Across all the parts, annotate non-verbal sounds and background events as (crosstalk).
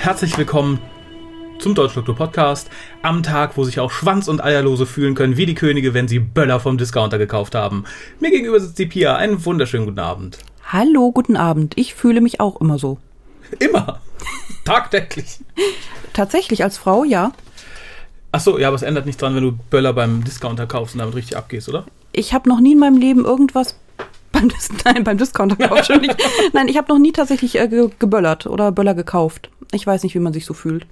Herzlich willkommen zum Deutschdoktor Podcast am Tag, wo sich auch Schwanz- und Eierlose fühlen können wie die Könige, wenn sie Böller vom Discounter gekauft haben. Mir gegenüber sitzt die Pia. Einen wunderschönen guten Abend. Hallo, guten Abend. Ich fühle mich auch immer so. Immer. Tagtäglich. Tatsächlich als Frau, ja. Ach so, ja, aber es ändert nichts dran, wenn du Böller beim Discounter kaufst und damit richtig abgehst, oder? Ich habe noch nie in meinem Leben irgendwas beim, Dis (laughs) Nein, beim Discounter gekauft. schon nicht. (laughs) Nein, ich habe noch nie tatsächlich äh, ge geböllert oder Böller gekauft. Ich weiß nicht, wie man sich so fühlt.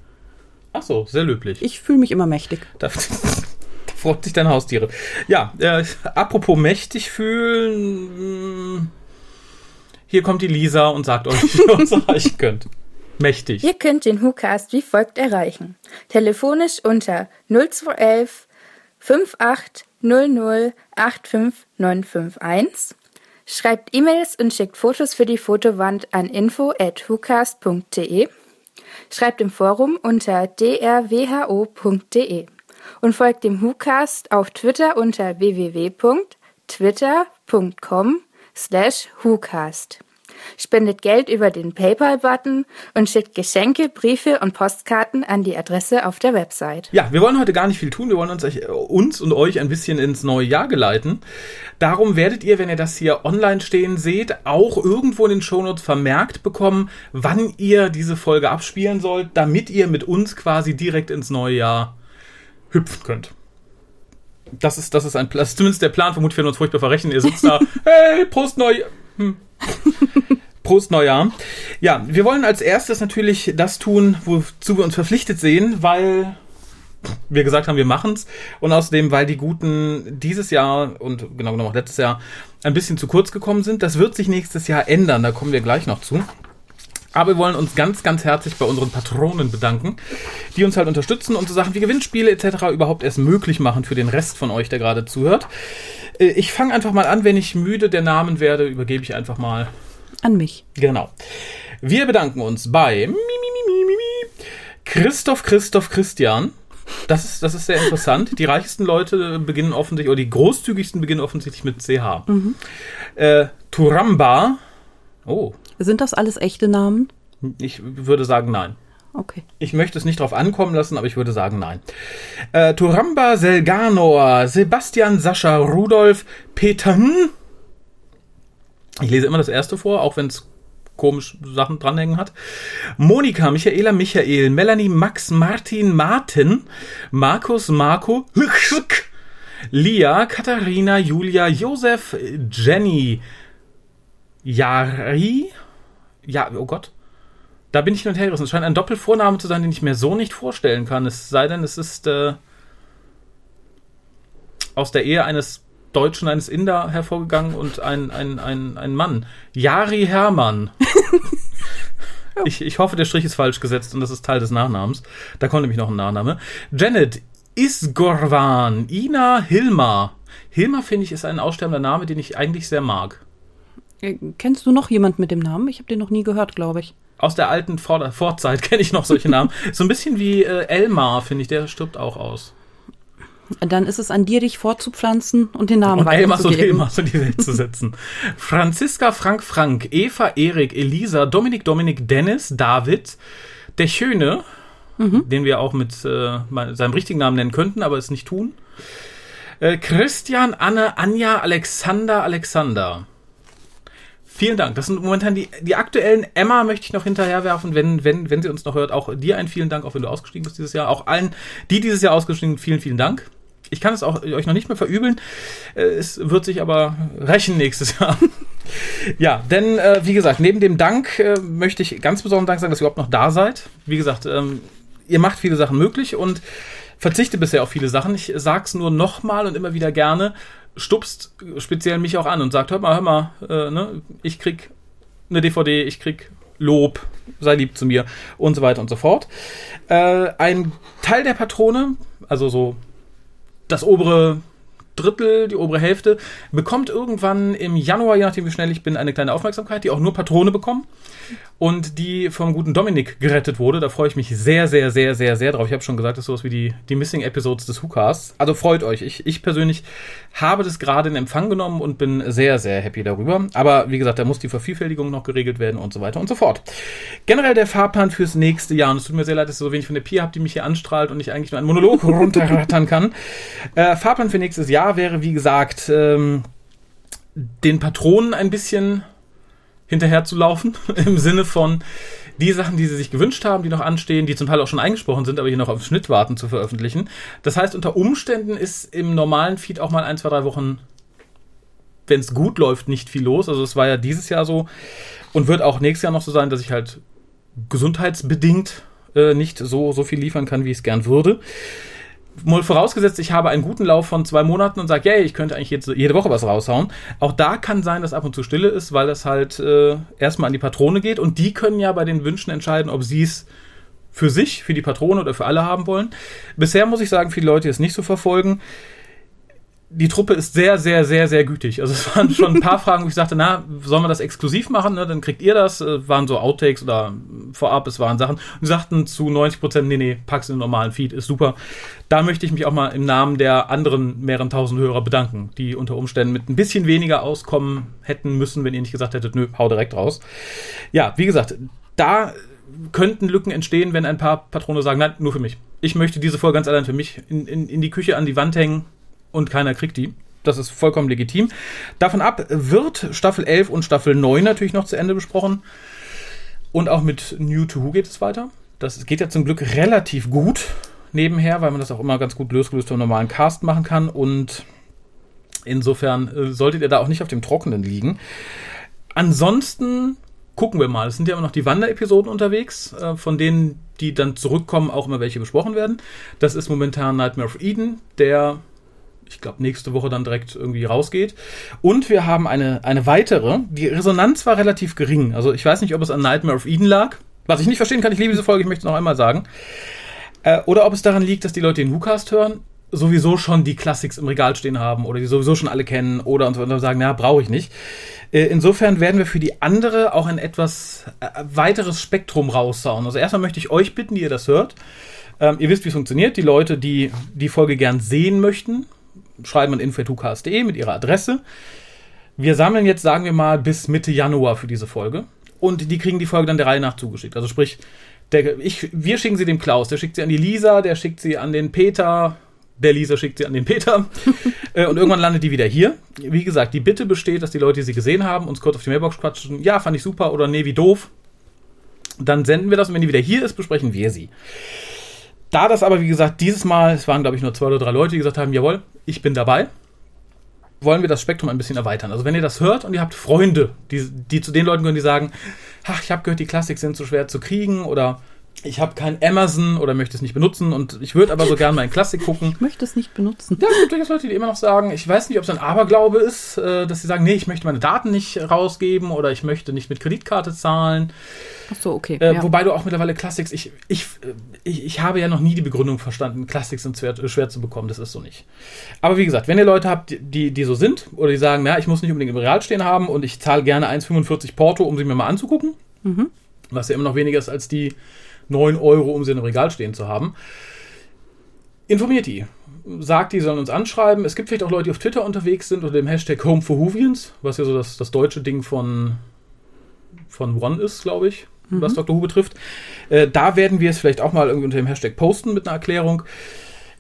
Ach so, sehr löblich. Ich fühle mich immer mächtig. Da, (laughs) da freut sich deine Haustiere. Ja, äh, apropos mächtig fühlen. mh, Hier kommt die Lisa und sagt euch, wie ihr uns erreichen könnt. Mächtig. Ihr könnt den WhoCast wie folgt erreichen. Telefonisch unter 0211 5800 85951. Schreibt E-Mails und schickt Fotos für die Fotowand an info at whocast.de. Schreibt im Forum unter drwho.de und folgt dem WhoCast auf Twitter unter www.twitter.com slash WhoCast. Spendet Geld über den PayPal-Button und schickt Geschenke, Briefe und Postkarten an die Adresse auf der Website. Ja, wir wollen heute gar nicht viel tun. Wir wollen uns, uns und euch ein bisschen ins neue Jahr geleiten. Darum werdet ihr, wenn ihr das hier online stehen seht, auch irgendwo in den Shownotes vermerkt bekommen, wann ihr diese Folge abspielen sollt, damit ihr mit uns quasi direkt ins neue Jahr hüpfen könnt. Das ist, das ist ein, das ist zumindest der Plan. Vermutlich werden wir uns furchtbar verrechnen. Ihr sitzt da, (laughs) hey, Prost neu. Hm. (laughs) Prost Neujahr. Ja, wir wollen als erstes natürlich das tun, wozu wir uns verpflichtet sehen, weil wir gesagt haben, wir machen's und außerdem, weil die Guten dieses Jahr und genau genommen auch letztes Jahr ein bisschen zu kurz gekommen sind. Das wird sich nächstes Jahr ändern, da kommen wir gleich noch zu. Aber wir wollen uns ganz, ganz herzlich bei unseren Patronen bedanken, die uns halt unterstützen und so Sachen wie Gewinnspiele etc. überhaupt erst möglich machen für den Rest von euch, der gerade zuhört. Äh, Ich fange einfach mal an, wenn ich müde der Namen werde, übergebe ich einfach mal An mich. Genau. Wir bedanken uns bei Christoph, Christoph, Christian. Das ist, das ist sehr interessant. Die reichsten Leute beginnen offensichtlich, oder die großzügigsten beginnen offensichtlich mit CH. Äh, Turamba. Oh, Sind das alles echte Namen? ich würde sagen nein. Okay. Ich möchte es nicht drauf ankommen lassen, aber ich würde sagen nein. Äh, Turamba Selganor, Sebastian Sascha Rudolf Peter. hm? Ich lese immer das erste vor, auch wenn es komisch Sachen dranhängen hat. Monika, Michaela, Michael, Melanie, Max, Martin, Martin, Markus, Marco, Lia, Katharina, Julia, Josef, Jenny, Jari, ja, oh Gott. Da bin ich hin und her gerissen. Es scheint ein Doppelvorname zu sein, den ich mir so nicht vorstellen kann. Es sei denn, es ist äh, aus der Ehe eines Deutschen, eines Inder hervorgegangen und ein, ein, ein, ein Mann. Jari Hermann. (laughs) ich, ich hoffe, der Strich ist falsch gesetzt und das ist Teil des Nachnamens. Da kommt nämlich noch ein Nachname. Janet Isgorvan. Ina Hilmar. Hilmar, finde ich, ist ein aussterbender Name, den ich eigentlich sehr mag. Äh, Kennst du noch jemand mit dem Namen? Ich habe den noch nie gehört, glaube ich. Aus der alten Vor Vorzeit (laughs) kenne ich noch solche Namen. So ein bisschen wie äh, Elmar, finde ich, der stirbt auch aus. Dann ist es an dir, dich fortzupflanzen und den Namen Und Elmas und weiterzugeben. Elmas in die Welt zu setzen. (laughs) Franziska, Frank, Frank, Eva, Erik, Elisa, Dominik, Dominik, Dennis, David, der Schöne, den wir auch mit äh, seinem richtigen Namen nennen könnten, aber es nicht tun. Äh, Christian, Anne, Anja, Alexander, Alexander. Vielen Dank. Das sind momentan die, die aktuellen. Emma möchte ich noch hinterherwerfen, wenn, wenn, wenn sie uns noch hört. Auch dir einen vielen Dank, auch wenn du ausgestiegen bist dieses Jahr. Auch allen, die dieses Jahr ausgestiegen sind, vielen, vielen Dank. Ich kann es auch euch noch nicht mehr verübeln. Äh, Es wird sich aber rächen nächstes (laughs) Jahr. ja, denn äh, wie gesagt, neben dem Dank äh, möchte ich ganz besonderen Dank sagen, dass ihr überhaupt noch da seid. Wie gesagt, ähm, ihr macht viele Sachen möglich und verzichte bisher auf viele Sachen. Ich sag's nur nochmal und immer wieder gerne. Stupst speziell mich auch an und sagt, hör mal, hör mal, äh, ne, ich krieg eine DVD, ich krieg Lob, sei lieb zu mir und so weiter und so fort. Äh, ein Teil der Patrone, also so das obere Drittel, die obere Hälfte, bekommt irgendwann im Januar, je nachdem wie schnell ich bin, eine kleine Aufmerksamkeit, die auch nur Patrone bekommen und die vom guten Dominik gerettet wurde. Da freue ich mich sehr, sehr, sehr, sehr, sehr drauf. Ich habe schon gesagt, das ist sowas wie die, die Missing Episodes des WhoCasts. Also freut euch. Ich, ich persönlich habe das gerade in Empfang genommen und bin sehr, sehr happy darüber. Aber wie gesagt, da muss die Vervielfältigung noch geregelt werden und so weiter und so fort. Generell der Fahrplan fürs nächste Jahr. Und es tut mir sehr leid, dass ich so wenig von der Pia habe, die mich hier anstrahlt und ich eigentlich nur einen Monolog (laughs) runterrattern kann. Äh, Fahrplan für nächstes Jahr wäre, wie gesagt, ähm, den Patronen ein bisschen hinterher zu laufen, (laughs) im Sinne von die Sachen, die sie sich gewünscht haben, die noch anstehen, die zum Teil auch schon eingesprochen sind, aber hier noch auf Schnitt warten zu veröffentlichen. Das heißt, unter Umständen ist im normalen Feed auch mal ein, zwei, drei Wochen, wenn es gut läuft, nicht viel los. Also es war ja dieses Jahr so und wird auch nächstes Jahr noch so sein, dass ich halt gesundheitsbedingt äh, nicht so, so viel liefern kann, wie ich es gern würde mal vorausgesetzt, ich habe einen guten Lauf von zwei Monaten und sage, yay, ich könnte eigentlich jetzt jede Woche was raushauen. Auch da kann sein, dass ab und zu Stille ist, weil das halt äh, erstmal an die Patrone geht und die können ja bei den Wünschen entscheiden, ob sie es für sich, für die Patrone oder für alle haben wollen. Bisher muss ich sagen, viele Leute, die es nicht so verfolgen, die Truppe ist sehr, sehr, sehr, sehr gütig. Also es waren schon ein paar (laughs) Fragen, wo ich sagte, na, sollen wir das exklusiv machen? Ne? Dann kriegt ihr das. Äh, waren so Outtakes oder vorab, es waren Sachen. Und sagten zu 90 Prozent, nee, nee, pack's in den normalen Feed, ist super. Da möchte ich mich auch mal im Namen der anderen mehreren tausend Hörer bedanken, die unter Umständen mit ein bisschen weniger auskommen hätten müssen, wenn ihr nicht gesagt hättet, nö, hau direkt raus. Ja, wie gesagt, da könnten Lücken entstehen, wenn ein paar Patrone sagen, nein, nur für mich. Ich möchte diese Folge ganz allein für mich in, in, in die Küche an die Wand hängen und keiner kriegt die. Das ist vollkommen legitim. Davon ab wird Staffel 11 und Staffel 9 natürlich noch zu Ende besprochen. Und auch mit New to Who geht es weiter. Das geht ja zum Glück relativ gut nebenher, weil man das auch immer ganz gut losgelöst vom normalen Cast machen kann. Und insofern äh, solltet ihr da auch nicht auf dem Trockenen liegen. Ansonsten gucken wir mal. Es sind ja immer noch die Wanderepisoden unterwegs, äh, von denen, die dann zurückkommen, auch immer welche besprochen werden. Das ist momentan Nightmare of Eden, der ich glaube, nächste Woche dann direkt irgendwie rausgeht. Und wir haben eine, eine weitere. Die Resonanz war relativ gering. Also ich weiß nicht, ob es an Nightmare of Eden lag. Was ich nicht verstehen kann, ich liebe diese Folge, ich möchte es noch einmal sagen. Äh, oder ob es daran liegt, dass die Leute den WhoCast hören, sowieso schon die Classics im Regal stehen haben oder die sowieso schon alle kennen oder und so sagen, na, brauche ich nicht. Äh, insofern werden wir für die andere auch ein etwas äh, weiteres Spektrum raussauen. Also erstmal möchte ich euch bitten, die ihr das hört. Ähm, ihr wisst, wie es funktioniert. Die Leute, die die Folge gern sehen möchten, schreiben an info.ucast.de mit ihrer Adresse. Wir sammeln jetzt, sagen wir mal, bis Mitte Januar für diese Folge. Und die kriegen die Folge dann der Reihe nach zugeschickt. Also sprich, der, ich, wir schicken sie dem Klaus, der schickt sie an die Lisa, der schickt sie an den Peter, der Lisa schickt sie an den Peter. (laughs) äh, und irgendwann landet die wieder hier. Wie gesagt, die Bitte besteht, dass die Leute, die sie gesehen haben, uns kurz auf die Mailbox quatschen. Ja, fand ich super oder nee, wie doof. Dann senden wir das und wenn die wieder hier ist, besprechen wir sie. Da das aber, wie gesagt, dieses Mal, es waren, glaube ich, nur zwei oder drei Leute, die gesagt haben, jawohl, ich bin dabei, wollen wir das Spektrum ein bisschen erweitern. Also wenn ihr das hört und ihr habt Freunde, die, die zu den Leuten gehören, die sagen, ach, ich habe gehört, die Klassik sind so schwer zu kriegen oder ich habe kein Amazon oder möchte es nicht benutzen und ich würde aber so gerne mal in Klassik gucken. Ich möchte es nicht benutzen. Ja, es gibt durchaus Leute, die immer noch sagen, ich weiß nicht, ob es ein Aberglaube ist, äh, dass sie sagen, nee, ich möchte meine Daten nicht rausgeben oder ich möchte nicht mit Kreditkarte zahlen. Ach so, okay. Äh, ja. Wobei du auch mittlerweile Classics, ich, ich, ich, ich habe ja noch nie die Begründung verstanden, Classics sind schwer, schwer zu bekommen, das ist so nicht. Aber wie gesagt, wenn ihr Leute habt, die, die so sind oder die sagen, ja, ich muss nicht unbedingt im Real stehen haben und ich zahle gerne 1,45 Porto, um sie mir mal anzugucken, mhm. was ja immer noch weniger ist als die 9 Euro, um sie in einem Regal stehen zu haben. Informiert die. Sagt, die sollen uns anschreiben. Es gibt vielleicht auch Leute, die auf Twitter unterwegs sind unter dem Hashtag Home for Whovians, was ja so das, das deutsche Ding von, von One ist, glaube ich, mhm. was Dr. Who betrifft. Äh, da werden wir es vielleicht auch mal irgendwie unter dem Hashtag posten mit einer Erklärung.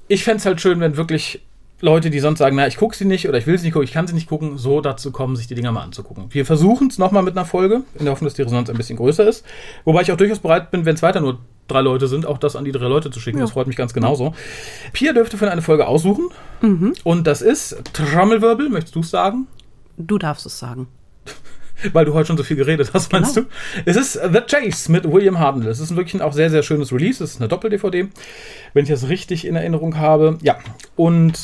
Ich fände es halt schön, wenn wirklich Leute, die sonst sagen, na, ich gucke sie nicht oder ich will sie nicht gucken, ich kann sie nicht gucken, so dazu kommen, sich die Dinger mal anzugucken. Wir versuchen es nochmal mit einer Folge, in der Hoffnung, dass die Resonanz ein bisschen größer ist. Wobei ich auch durchaus bereit bin, wenn es weiter nur drei Leute sind, auch das an die drei Leute zu schicken. Ja. Das freut mich ganz genauso. Pia dürfte für eine Folge aussuchen. Mhm. Und das ist Trommelwirbel, möchtest du es sagen? Du darfst es sagen. (laughs) Weil du heute schon so viel geredet hast, meinst genau. du? Es ist The Chase mit William Hartnell. Es ist wirklich ein auch sehr, sehr schönes Release. Es ist eine Doppel-DVD, wenn ich das richtig in Erinnerung habe. Ja, und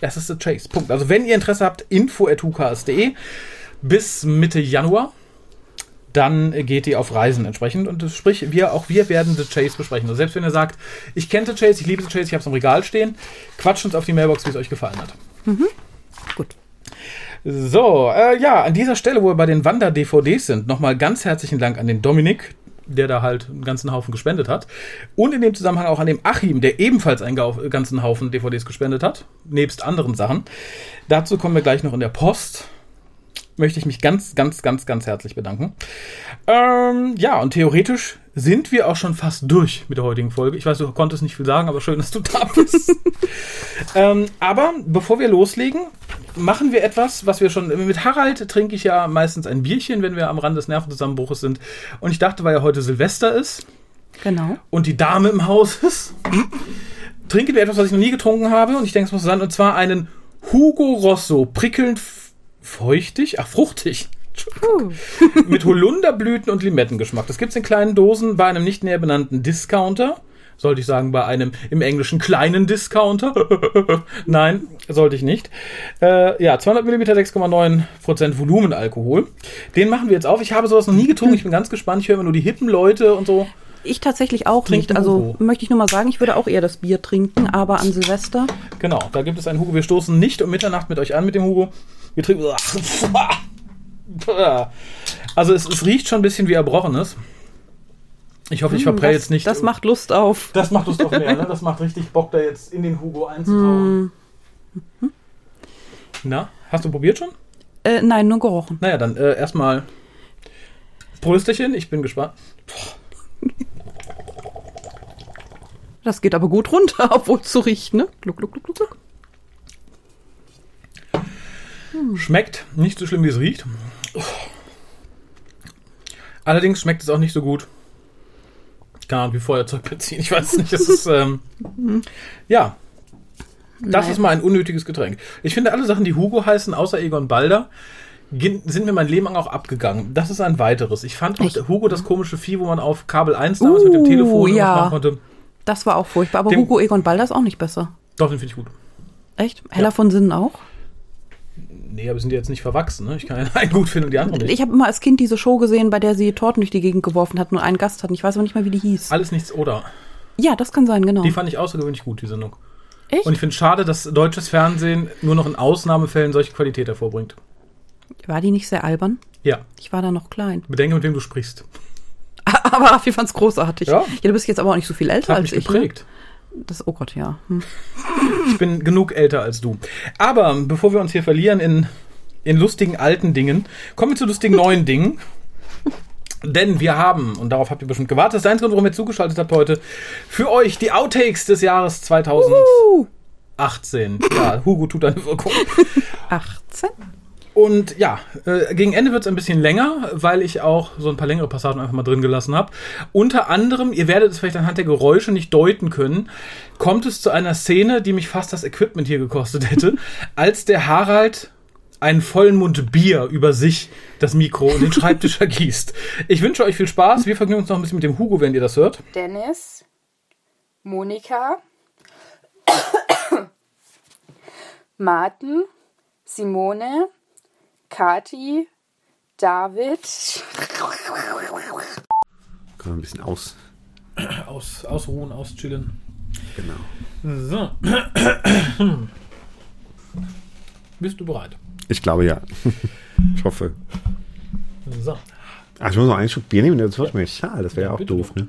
das ist The Chase. Punkt. Also wenn ihr Interesse habt, info.huks.de bis Mitte Januar. Dann geht ihr auf Reisen entsprechend. Und sprich, wir, auch wir werden The Chase besprechen. Also selbst wenn ihr sagt, ich kenne The Chase, ich liebe The Chase, ich habe es im Regal stehen, quatscht uns auf die Mailbox, wie es euch gefallen hat. Gut. So, äh, ja, an dieser Stelle, wo wir bei den Wander-DVDs sind, nochmal ganz herzlichen Dank an den Dominik, der da halt einen ganzen Haufen gespendet hat. Und in dem Zusammenhang auch an dem Achim, der ebenfalls einen ganzen Haufen DVDs gespendet hat, nebst anderen Sachen. Dazu kommen wir gleich noch in der Post. Möchte ich mich ganz, ganz, ganz, ganz herzlich bedanken. Ähm, ja, und theoretisch sind wir auch schon fast durch mit der heutigen Folge. Ich weiß, du konntest nicht viel sagen, aber schön, dass du da bist. (laughs) ähm, aber bevor wir loslegen, machen wir etwas, was wir schon. Mit Harald trinke ich ja meistens ein Bierchen, wenn wir am Rand des Nervenzusammenbruches sind. Und ich dachte, weil ja heute Silvester ist Genau. und die Dame im Haus ist, trinken wir etwas, was ich noch nie getrunken habe. Und ich denke, es muss sein. Und zwar einen Hugo Rosso, prickelnd feuchtig, ach, fruchtig. Uh. mit Holunderblüten und Limettengeschmack. Das gibt's in kleinen Dosen bei einem nicht näher benannten Discounter. Sollte ich sagen, bei einem im Englischen kleinen Discounter. (laughs) Nein, sollte ich nicht. Äh, ja, 200 Milliliter, 6,9% Volumenalkohol. Den machen wir jetzt auf. Ich habe sowas noch nie getrunken. Ich bin ganz gespannt. Ich höre immer nur die hippen Leute und so. Ich tatsächlich auch Trinken nicht. Also Hugo. möchte ich nur mal sagen, ich würde auch eher das Bier trinken, aber an Silvester. Genau, da gibt es einen Hugo. Wir stoßen nicht um Mitternacht mit euch an mit dem Hugo. Wir trinken. (laughs) Also es, es riecht schon ein bisschen wie Erbrochenes. Ich hoffe, ich verprell Hm, jetzt nicht. Das macht Lust auf. Das macht Lust auf mehr, ne? Das macht richtig Bock, da jetzt in den Hugo einzutauchen. Na, hast du probiert schon? Äh, nein, nur gerochen. Naja, dann äh, erstmal Prösterchen, ich bin gespannt. Das geht aber gut runter, (laughs) obwohl es so riecht, ne? Gluck, gluck, gluck, gluck, gluck. Schmeckt nicht so schlimm, wie es riecht. Allerdings schmeckt es auch nicht so gut. Keine Ahnung, wie Feuerzeugbenzin. Ich weiß nicht. Das ist, ähm, ja. Das Nein. ist mal ein unnötiges Getränk. Ich finde, alle Sachen, die Hugo heißen, außer Egon Balder, sind mir mein Leben lang auch abgegangen. Das ist ein weiteres. Ich fand auch? Hugo das komische Vieh, wo man auf Kabel 1 damals mit dem Uh, Telefon ja. machen konnte. Das war auch furchtbar. Aber Dem- Hugo Egon Balder ist auch nicht besser. Doch, den finde ich gut. Echt? Heller von Sinnen auch? Nee, aber sind die jetzt nicht verwachsen, ne? Ich kann ja (laughs) einen gut finden und die anderen nicht. Ich habe immer als Kind diese Show gesehen, bei der sie Torten durch die Gegend geworfen hat und einen Gast hatten. Ich weiß aber nicht mehr, wie die hieß. Alles nichts oder. Ja, das kann sein, genau. Die fand ich außergewöhnlich gut, die Sendung. Echt? Und ich finde schade, dass deutsches Fernsehen nur noch in Ausnahmefällen solche Qualität hervorbringt. War die nicht sehr albern? Ja, Ich war da noch klein. bedenke, mit wem du sprichst. (laughs) Aber Raffi fand's großartig. Ja. du bist jetzt aber auch nicht so viel älter Hat als mich ich. geprägt. Ne? Das, oh Gott, ja. Hm. Ich bin genug älter als du. Aber bevor wir uns hier verlieren in, in lustigen alten Dingen, kommen wir zu lustigen (laughs) neuen Dingen. Denn wir haben, und darauf habt ihr bestimmt gewartet, das ist der einzige Grund, warum ihr zugeschaltet habt heute, für euch die Outtakes des Jahres 2018. Uh, Ja, Hugo tut eine Wirkung. 18? Und ja, äh, gegen Ende wird es ein bisschen länger, weil ich auch so ein paar längere Passagen einfach mal drin gelassen habe. Unter anderem, ihr werdet es vielleicht anhand der Geräusche nicht deuten können, kommt es zu einer Szene, die mich fast das Equipment hier gekostet hätte, (laughs) als der Harald einen vollen Mund Bier über sich, das Mikro und den Schreibtisch (laughs) ergießt. Ich wünsche euch viel Spaß. Wir vergnügen uns noch ein bisschen mit dem Hugo, wenn ihr das hört. Dennis, Monika, (coughs) Martin, Simone, Kati, David, Können wir ein bisschen aus. Aus, ausruhen, auschillen. Genau. So. Bist du bereit? Ich glaube ja. ich hoffe. So. Ach, ich muss noch einen Schluck Bier nehmen, das wird mir schade. Das wäre ja, Ja, auch doof, ne?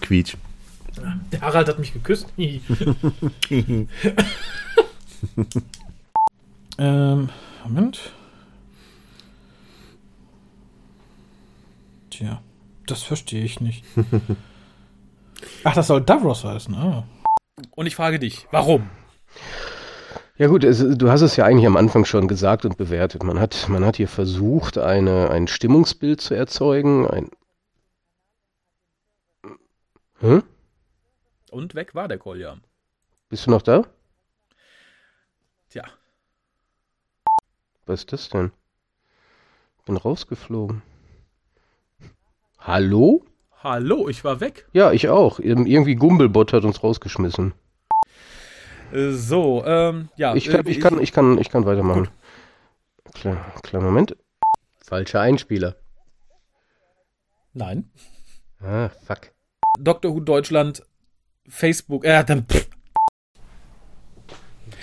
Quietsch. Der Harald hat mich geküsst. (laughs) ähm, Moment. Tja, das verstehe ich nicht. (laughs) Ach, das soll Davros heißen. Ah. Und ich frage dich, warum? Ja gut, es, du hast es ja eigentlich am Anfang schon gesagt und bewertet. Man hat, man hat hier versucht, eine, ein Stimmungsbild zu erzeugen. Ein hm? Und weg war der Kolja. Bist du noch da? Tja, Was ist das denn? Bin rausgeflogen. Hallo? hallo, ich war weg. Ja, ich auch. Ir- Irgendwie Gumbelbot hat uns rausgeschmissen. Äh, So, ähm, ja. Ich kann, äh, ich kann, ich kann, ich kann weitermachen. Klar, klar, Moment. Falscher Einspieler. Nein. Ah, fuck. Dr. Who Deutschland Facebook, äh, dann, pff,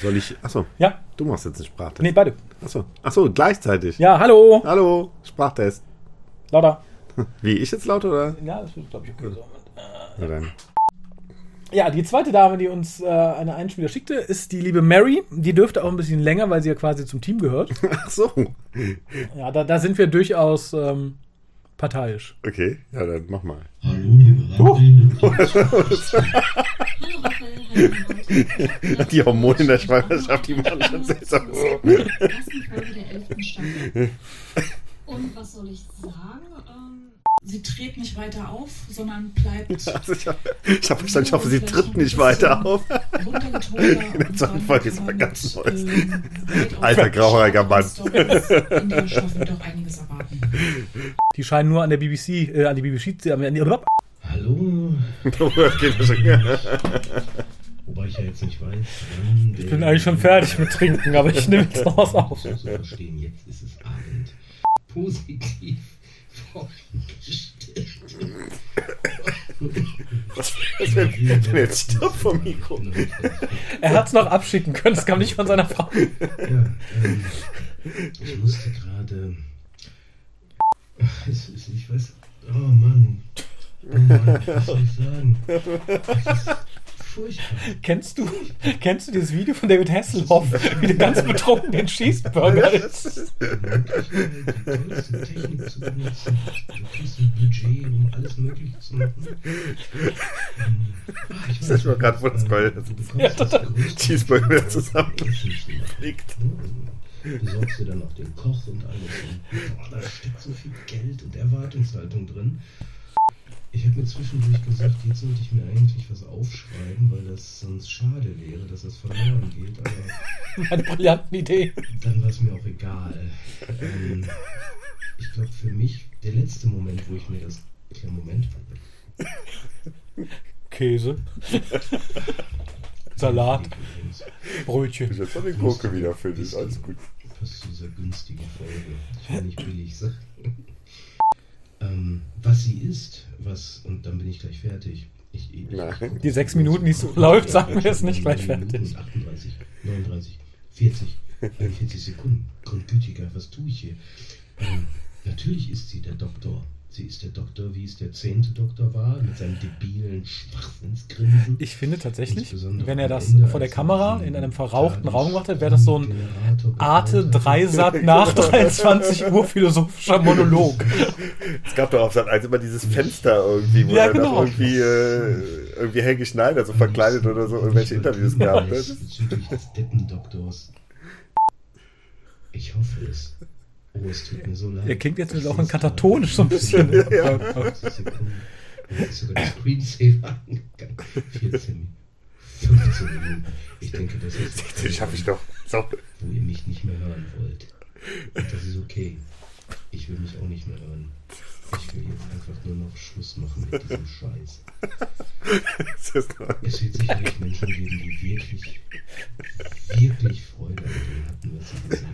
Soll ich. Achso, ja, du machst jetzt einen Sprachtest. nee, beide. Achso, achso, gleichzeitig. Ja, hallo, Hallo, Sprachtest. lauter. (laughs) Wie, ich jetzt laut oder? Ja, das ist, glaube ich, okay so. Na dann. Ja, die zweite Dame, die uns äh, eine Einspieler schickte, ist die liebe Mary. Die dürfte auch ein bisschen länger, weil sie ja quasi zum Team gehört. (laughs) Ach so. Ja, da, da sind wir durchaus ähm, parteiisch. Okay, ja, dann mach mal. Hallo, liebe. Die Hormone in der Schwangerschaft, die machen schon seltsam. Und was soll ich sagen? Ähm, sie tritt nicht weiter auf, sondern bleibt (laughs) Also ich habe hab verstanden, ich hoffe, sie tritt nicht weiter auf. (laughs) In der zweiten Folge ist er ganz neu. ähm, Alter, grauhaariger Mann. In der Staffel doch einiges erwarten. Die scheinen nur an der BBC, äh, an die BBC, an die, Hallo. (laughs) Okay. Wobei ich ja jetzt nicht weiß, ich bin eigentlich schon fertig mit Trinken, aber ich nehme jetzt noch was auf. So zu verstehen, jetzt ist es Abend. Positiv vorgestellt. Was wenn, wenn jetzt stirbt vom Mikro? Er hat es noch abschicken können, das kam nicht von seiner Frau. Ja, ähm, ich musste gerade. Ach, es ist, ich weiß. Oh Mann. Oh Mann, was soll ich sagen? Das ist furchtbar. Kennst du, kennst du dieses Video von David Hasselhoff, wie der ganz betrunken den Cheeseburger ist? Die tollste Technik zu benutzen. Du kriegst ein Budget, um alles (laughs) Mögliche zu machen. Ich Das ist mir gerade voll das bekommst das größte Cheeseburger wieder Essen zusammengeflickt. Du sorgst dir dann auch den Koch und alles. Und, boah, da steckt so viel Geld und Erwartungshaltung drin. Ich habe mir zwischendurch gesagt, jetzt sollte ich mir eigentlich was aufschreiben, weil das sonst schade wäre, dass das verloren geht. Aber Eine brillante Idee. dann war es mir auch egal. Ähm, ich glaube, für mich, der letzte Moment, wo ich mir das. Ja, Moment. Käse. Salat, Brötchen. Jetzt habe ich Gurke wieder für dich. Alles gut. Dieser günstigen Folge. Ich will nicht billig sein. (laughs) ähm, was sie ist, was, und dann bin ich gleich fertig. Ich, ich. Die sechs Minuten, die es so läuft, sagen wir es nicht gleich fertig. und 38, 39, 40, 41 Sekunden. Grundgütiger, was tue ich hier? Ähm, natürlich ist sie der Doktor. Sie ist der Doktor, wie es der zehnte Doktor war, mit seinem debilen Schwachsinnsgrinsen. Ich finde tatsächlich, wenn er das Ende, vor der als er Kamera in einem verrauchten Raum gemacht hat, wäre das so ein Arte. Dreisat nach (laughs) 23 Uhr philosophischer Monolog. Es gab doch auf Sat 1 immer dieses Fenster irgendwie, wo Ja, er dann genau. irgendwie, äh, irgendwie Helge Schneider so verkleidet oder so irgendwelche Interviews gab. Bezüglich des. Ich hoffe es. Oh, es tut mir so leid. Er klingt jetzt auch in katatonisch so ein bisschen. (laughs) Ja. gerade. 30 Sekunden. Und jetzt sogar der Screensaver angegangen. 14, 15 Minuten. Ich denke, das ist (laughs) Den schaffe ich doch. So. wo ihr mich nicht mehr hören wollt. Und das ist okay. Ich will mich auch nicht mehr hören. Ich will jetzt einfach nur noch Schluss machen mit diesem Scheiß. Es wird sicherlich Menschen geben, die wirklich, wirklich Freude an dem hatten, was sie gesehen haben.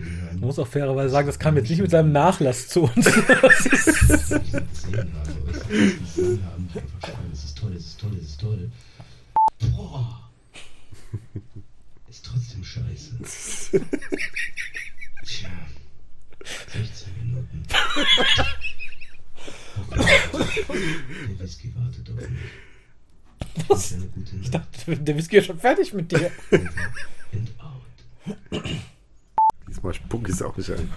Muss auch fairerweise sagen, das kam jetzt nicht mit seinem Nachlass zu uns. (laughs) es ist toll, es ist toll, es ist toll. Boah. Ist trotzdem scheiße. Tja. 16 Minuten. Der Whisky wartet auf mich. Was? Eine gute Ich dachte, der Whisky ist schon fertig mit dir. And out. Diesmal spuck ich auch nicht ein.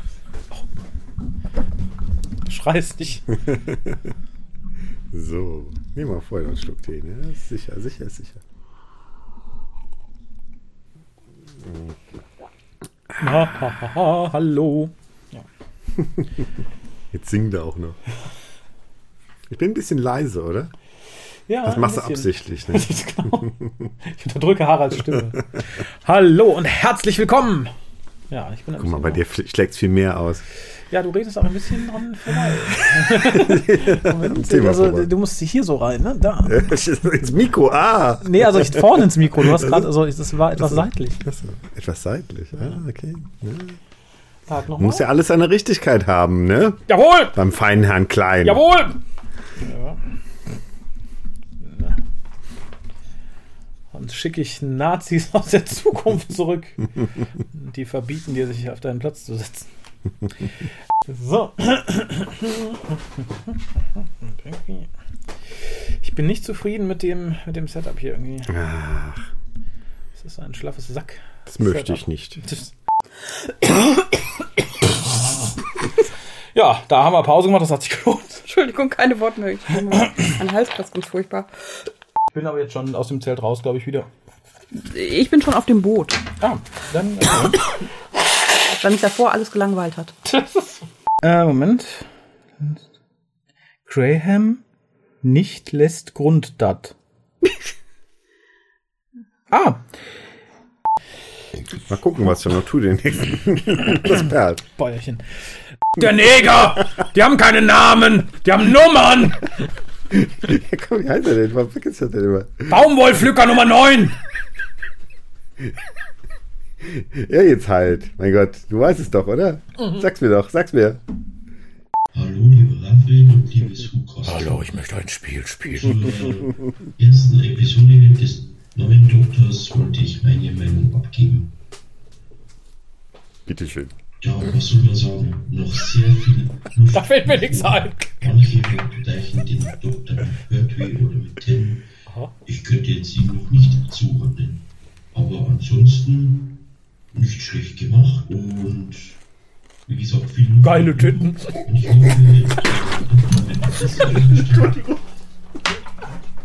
Schreist nicht. (laughs) So. Nehmen wir vorher noch einen Schluck Tee, ne? Sicher, sicher, sicher. Ha, ha, ha, ha, hallo. (laughs) Jetzt singt er auch noch. Ich bin ein bisschen leise, oder? Ja, Das machst du absichtlich, ne? (laughs) genau. Ich unterdrücke Haralds Stimme. Hallo und herzlich willkommen. Ja, ich bin ein Guck mal, bei dir schlägt es viel mehr aus. Ja, du redest auch ein bisschen dran vorbei. (laughs) Moment, also, vorbei. du musst hier so rein, ne? Da. (laughs) Ins Mikro, ah! Nee, also ich vorne ins Mikro. Du hast gerade, also das war etwas seitlich. Achso, etwas seitlich. Ah, okay. Ja. Sag noch Muss ja alles seine Richtigkeit haben, ne? Jawohl! Beim feinen Herrn Klein. Jawohl! Ja. Dann schicke ich Nazis (laughs) aus der Zukunft zurück. Die verbieten dir, sich auf deinen Platz zu setzen. So. Ich bin nicht zufrieden mit dem, mit dem Setup hier irgendwie. Ach, Das ist ein schlaffes Sack. das möchte ich nicht. Ja, da haben wir Pause gemacht, das hat sich gelohnt. Entschuldigung, keine Worte mehr. Ich bin Mein Hals passt ganz furchtbar. Ich bin aber jetzt schon aus dem Zelt raus, glaube ich, wieder. Ich bin schon auf dem Boot, Ah, dann. Äh, weil mich davor alles gelangweilt hat. (laughs) äh, Moment. Graham nicht lässt Grunddat. (laughs) ah, Mal gucken, was er noch tut den nächsten. Das perlt. Bäuerchen. Der Neger! Die haben keine Namen! Die haben Nummern! Ja, komm, wie heißt er denn? Was vergisst er denn immer? Baumwollpflücker Nummer 9! Ja, jetzt halt. Mein Gott, du weißt es doch, oder? Sag's mir doch, sag's mir. Hallo, liebe Raphael und liebes Hukost. ich möchte ein Spiel spielen. (laughs) Zur ersten Episode des neuen Doktors wollte ich meine Meinung abgeben. Bitteschön. Ja, was soll man sagen? Noch sehr viel Luft. Da fällt mir nichts ein. Manche vergleichen den Doktor mit Pertwee oder mit Tim. Ich könnte jetzt ihn noch nicht zuordnen. Aber ansonsten nicht schlecht gemacht und wie gesagt, viel Luft. Geile Titten. Und ich hoffe, Entschuldigung.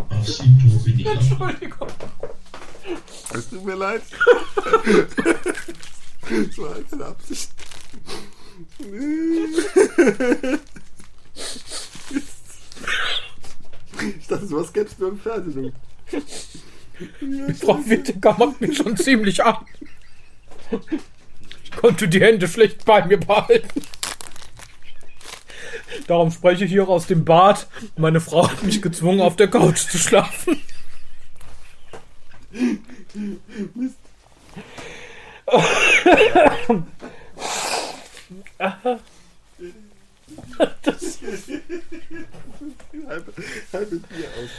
Aufs Intro bin ich ab. Es tut mir leid. (laughs) Das war keine Absicht. Ich dachte, sowas gäbe es nur im Fernsehen. Frau Wittecker macht mich schon ziemlich an. Ich konnte die Hände schlecht bei mir behalten. Darum spreche ich hier aus dem Bad. Meine Frau hat mich gezwungen, auf der Couch zu schlafen. Halbe, halbe Bier aus.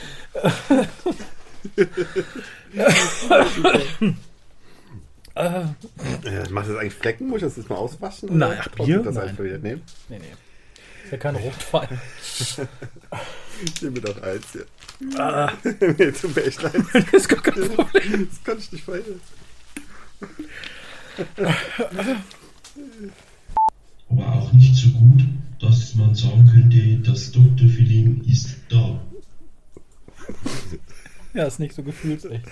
Äh, macht das eigentlich Flecken? Muss ich das jetzt mal auswaschen? oder Nein, ach, Bier? Das Nein. einfach wieder nehmen? Nee, nee. Ist ja kein Rotwein. Ich nehme doch eins hier. Ah, (laughs) nee, tut mir echt leid. (laughs) das ist gar kein Problem. Das kann ich nicht verhindern. Aber auch nicht so gut, dass man sagen könnte, das Doktorfeeling ist da. Ja, ist nicht so gefühlsecht.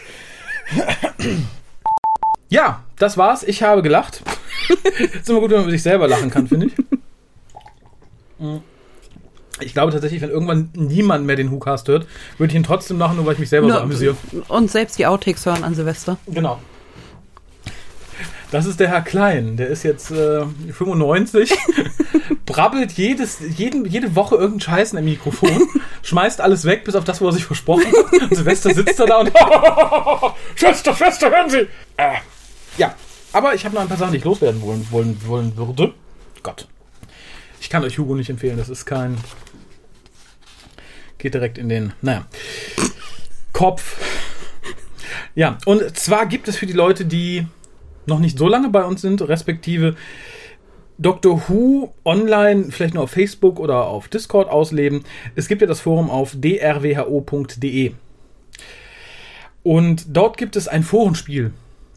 Ja, das war's. Ich habe gelacht. (laughs) ist immer gut, wenn man über sich selber lachen kann, finde ich. Ich glaube tatsächlich, wenn irgendwann niemand mehr den WhoCast hört, würde ich ihn trotzdem machen, nur weil ich mich selber so Nur- amüsiere. Und selbst die Outtakes hören an Silvester. Genau. Das ist der Herr Klein, der ist jetzt äh, 95, (laughs) brabbelt jedes, jeden, jede Woche irgendeinen Scheiß in im Mikrofon, (laughs) schmeißt alles weg, bis auf das, wo er sich versprochen hat. Und Silvester sitzt er da und (laughs) Schwester, Schwester, hören Sie! Äh, ja, aber ich habe noch ein paar Sachen, die ich loswerden wollen, wollen, wollen würde. Gott. Ich kann euch Hugo nicht empfehlen, das ist kein... Geht direkt in den, naja, Kopf. Ja, und zwar gibt es für die Leute, die noch nicht so lange bei uns sind, respektive Doctor Who online, vielleicht nur auf Facebook oder auf Discord ausleben. Es gibt ja das Forum auf drwho.de. Und dort gibt es ein Forenspiel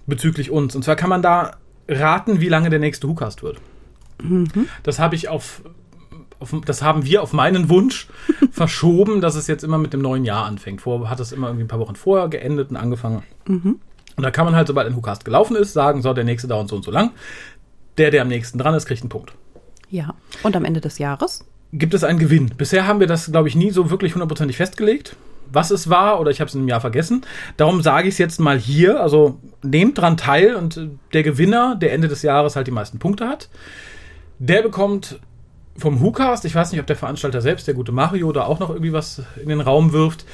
bezüglich uns. Und zwar kann man da raten, wie lange der nächste WhoCast wird. Das habe ich auf, auf, das haben wir auf meinen Wunsch (laughs) verschoben, dass es jetzt immer mit dem neuen Jahr anfängt. Vorher hat es immer irgendwie ein paar Wochen vorher geendet und angefangen. Und da kann man halt, sobald ein WhoCast gelaufen ist, sagen, so, der nächste dauert so und so lang. Der, der am nächsten dran ist, kriegt einen Punkt. Ja. Und am Ende des Jahres? Gibt es einen Gewinn? Bisher haben wir das, glaube ich, nie so wirklich hundertprozentig festgelegt, was es war, oder ich habe es in einem Jahr vergessen. Darum sage ich es jetzt mal hier. Also nehmt dran teil und äh, der Gewinner, der Ende des Jahres halt die meisten Punkte hat, der bekommt vom WhoCast, ich weiß nicht, ob der Veranstalter selbst, der gute Mario, da auch noch irgendwie was in den Raum wirft,